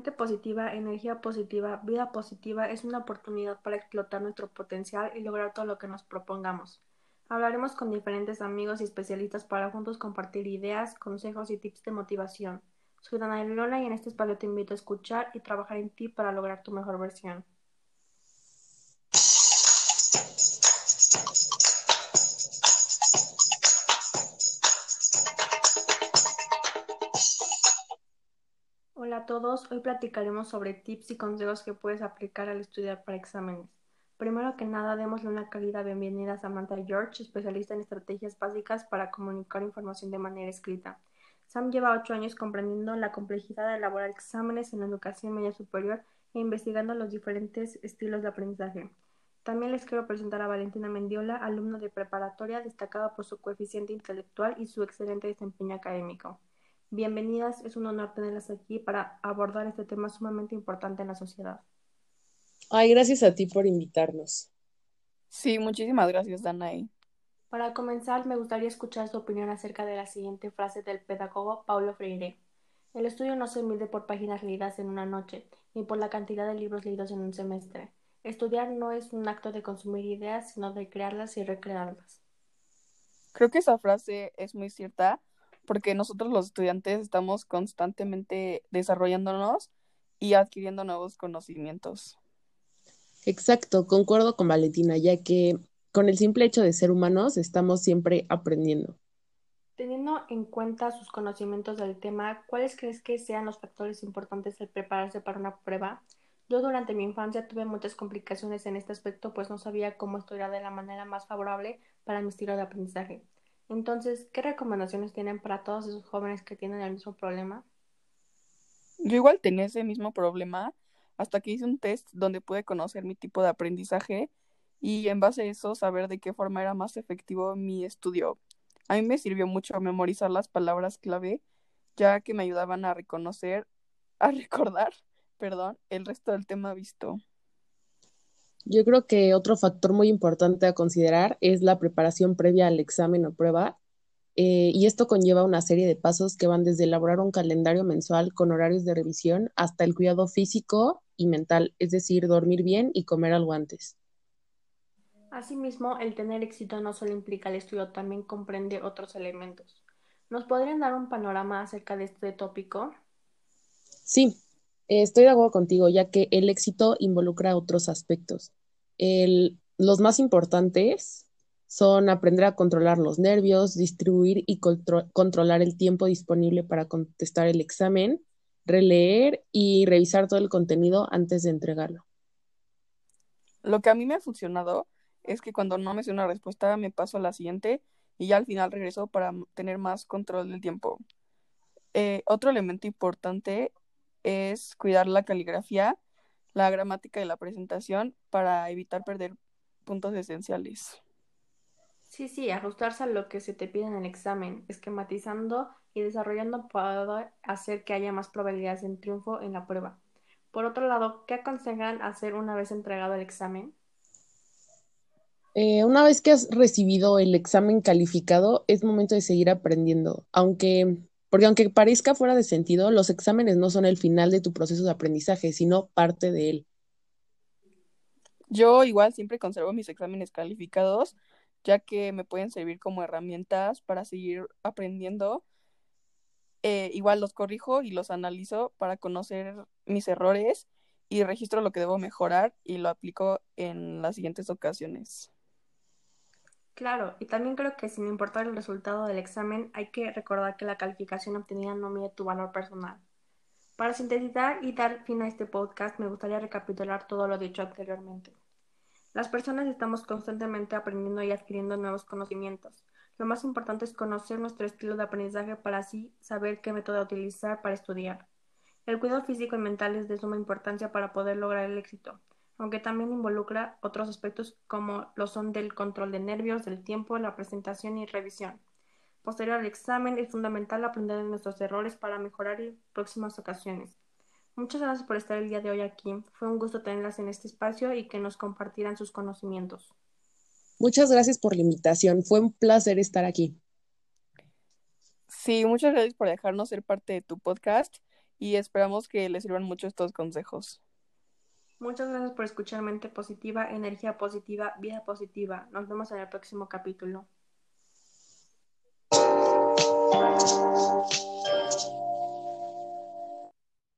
Positiva, energía positiva, vida positiva es una oportunidad para explotar nuestro potencial y lograr todo lo que nos propongamos. Hablaremos con diferentes amigos y especialistas para juntos compartir ideas, consejos y tips de motivación. Soy Dana Lola y en este espacio te invito a escuchar y trabajar en ti para lograr tu mejor versión. A todos, hoy platicaremos sobre tips y consejos que puedes aplicar al estudiar para exámenes. Primero que nada, démosle una calidad bienvenida a Samantha George, especialista en estrategias básicas para comunicar información de manera escrita. Sam lleva ocho años comprendiendo la complejidad de elaborar exámenes en la educación media superior e investigando los diferentes estilos de aprendizaje. También les quiero presentar a Valentina Mendiola, alumna de preparatoria destacada por su coeficiente intelectual y su excelente desempeño académico. Bienvenidas, es un honor tenerlas aquí para abordar este tema sumamente importante en la sociedad. Ay, gracias a ti por invitarnos. Sí, muchísimas gracias, Danae. Para comenzar, me gustaría escuchar su opinión acerca de la siguiente frase del pedagogo Paulo Freire. El estudio no se mide por páginas leídas en una noche, ni por la cantidad de libros leídos en un semestre. Estudiar no es un acto de consumir ideas, sino de crearlas y recrearlas. Creo que esa frase es muy cierta porque nosotros los estudiantes estamos constantemente desarrollándonos y adquiriendo nuevos conocimientos. Exacto, concuerdo con Valentina, ya que con el simple hecho de ser humanos estamos siempre aprendiendo. Teniendo en cuenta sus conocimientos del tema, ¿cuáles crees que sean los factores importantes al prepararse para una prueba? Yo durante mi infancia tuve muchas complicaciones en este aspecto, pues no sabía cómo estudiar de la manera más favorable para mi estilo de aprendizaje. Entonces, ¿qué recomendaciones tienen para todos esos jóvenes que tienen el mismo problema? Yo igual tenía ese mismo problema hasta que hice un test donde pude conocer mi tipo de aprendizaje y en base a eso saber de qué forma era más efectivo mi estudio. A mí me sirvió mucho memorizar las palabras clave, ya que me ayudaban a reconocer, a recordar, perdón, el resto del tema visto. Yo creo que otro factor muy importante a considerar es la preparación previa al examen o prueba. Eh, y esto conlleva una serie de pasos que van desde elaborar un calendario mensual con horarios de revisión hasta el cuidado físico y mental, es decir, dormir bien y comer algo antes. Asimismo, el tener éxito no solo implica el estudio, también comprende otros elementos. ¿Nos podrían dar un panorama acerca de este tópico? Sí, estoy de acuerdo contigo, ya que el éxito involucra otros aspectos. los más importantes son aprender a controlar los nervios, distribuir y controlar el tiempo disponible para contestar el examen, releer y revisar todo el contenido antes de entregarlo. Lo que a mí me ha funcionado es que cuando no me sé una respuesta me paso a la siguiente y ya al final regreso para tener más control del tiempo. Eh, otro elemento importante es cuidar la caligrafía, la gramática y la presentación para evitar perder puntos esenciales. Sí, sí, ajustarse a lo que se te pide en el examen, esquematizando y desarrollando para hacer que haya más probabilidades de triunfo en la prueba. Por otro lado, ¿qué aconsejan hacer una vez entregado el examen? Eh, una vez que has recibido el examen calificado, es momento de seguir aprendiendo, aunque, porque aunque parezca fuera de sentido, los exámenes no son el final de tu proceso de aprendizaje, sino parte de él. Yo igual siempre conservo mis exámenes calificados, ya que me pueden servir como herramientas para seguir aprendiendo. Eh, igual los corrijo y los analizo para conocer mis errores y registro lo que debo mejorar y lo aplico en las siguientes ocasiones. Claro, y también creo que sin importar el resultado del examen, hay que recordar que la calificación obtenida no mide tu valor personal. Para sintetizar y dar fin a este podcast, me gustaría recapitular todo lo dicho anteriormente. Las personas estamos constantemente aprendiendo y adquiriendo nuevos conocimientos. Lo más importante es conocer nuestro estilo de aprendizaje para así saber qué método utilizar para estudiar. El cuidado físico y mental es de suma importancia para poder lograr el éxito aunque también involucra otros aspectos como lo son del control de nervios, del tiempo, la presentación y revisión. Posterior al examen es fundamental aprender de nuestros errores para mejorar en próximas ocasiones. Muchas gracias por estar el día de hoy aquí. Fue un gusto tenerlas en este espacio y que nos compartieran sus conocimientos. Muchas gracias por la invitación. Fue un placer estar aquí. Sí, muchas gracias por dejarnos ser parte de tu podcast y esperamos que les sirvan mucho estos consejos. Muchas gracias por escuchar Mente Positiva, Energía Positiva, Vida Positiva. Nos vemos en el próximo capítulo.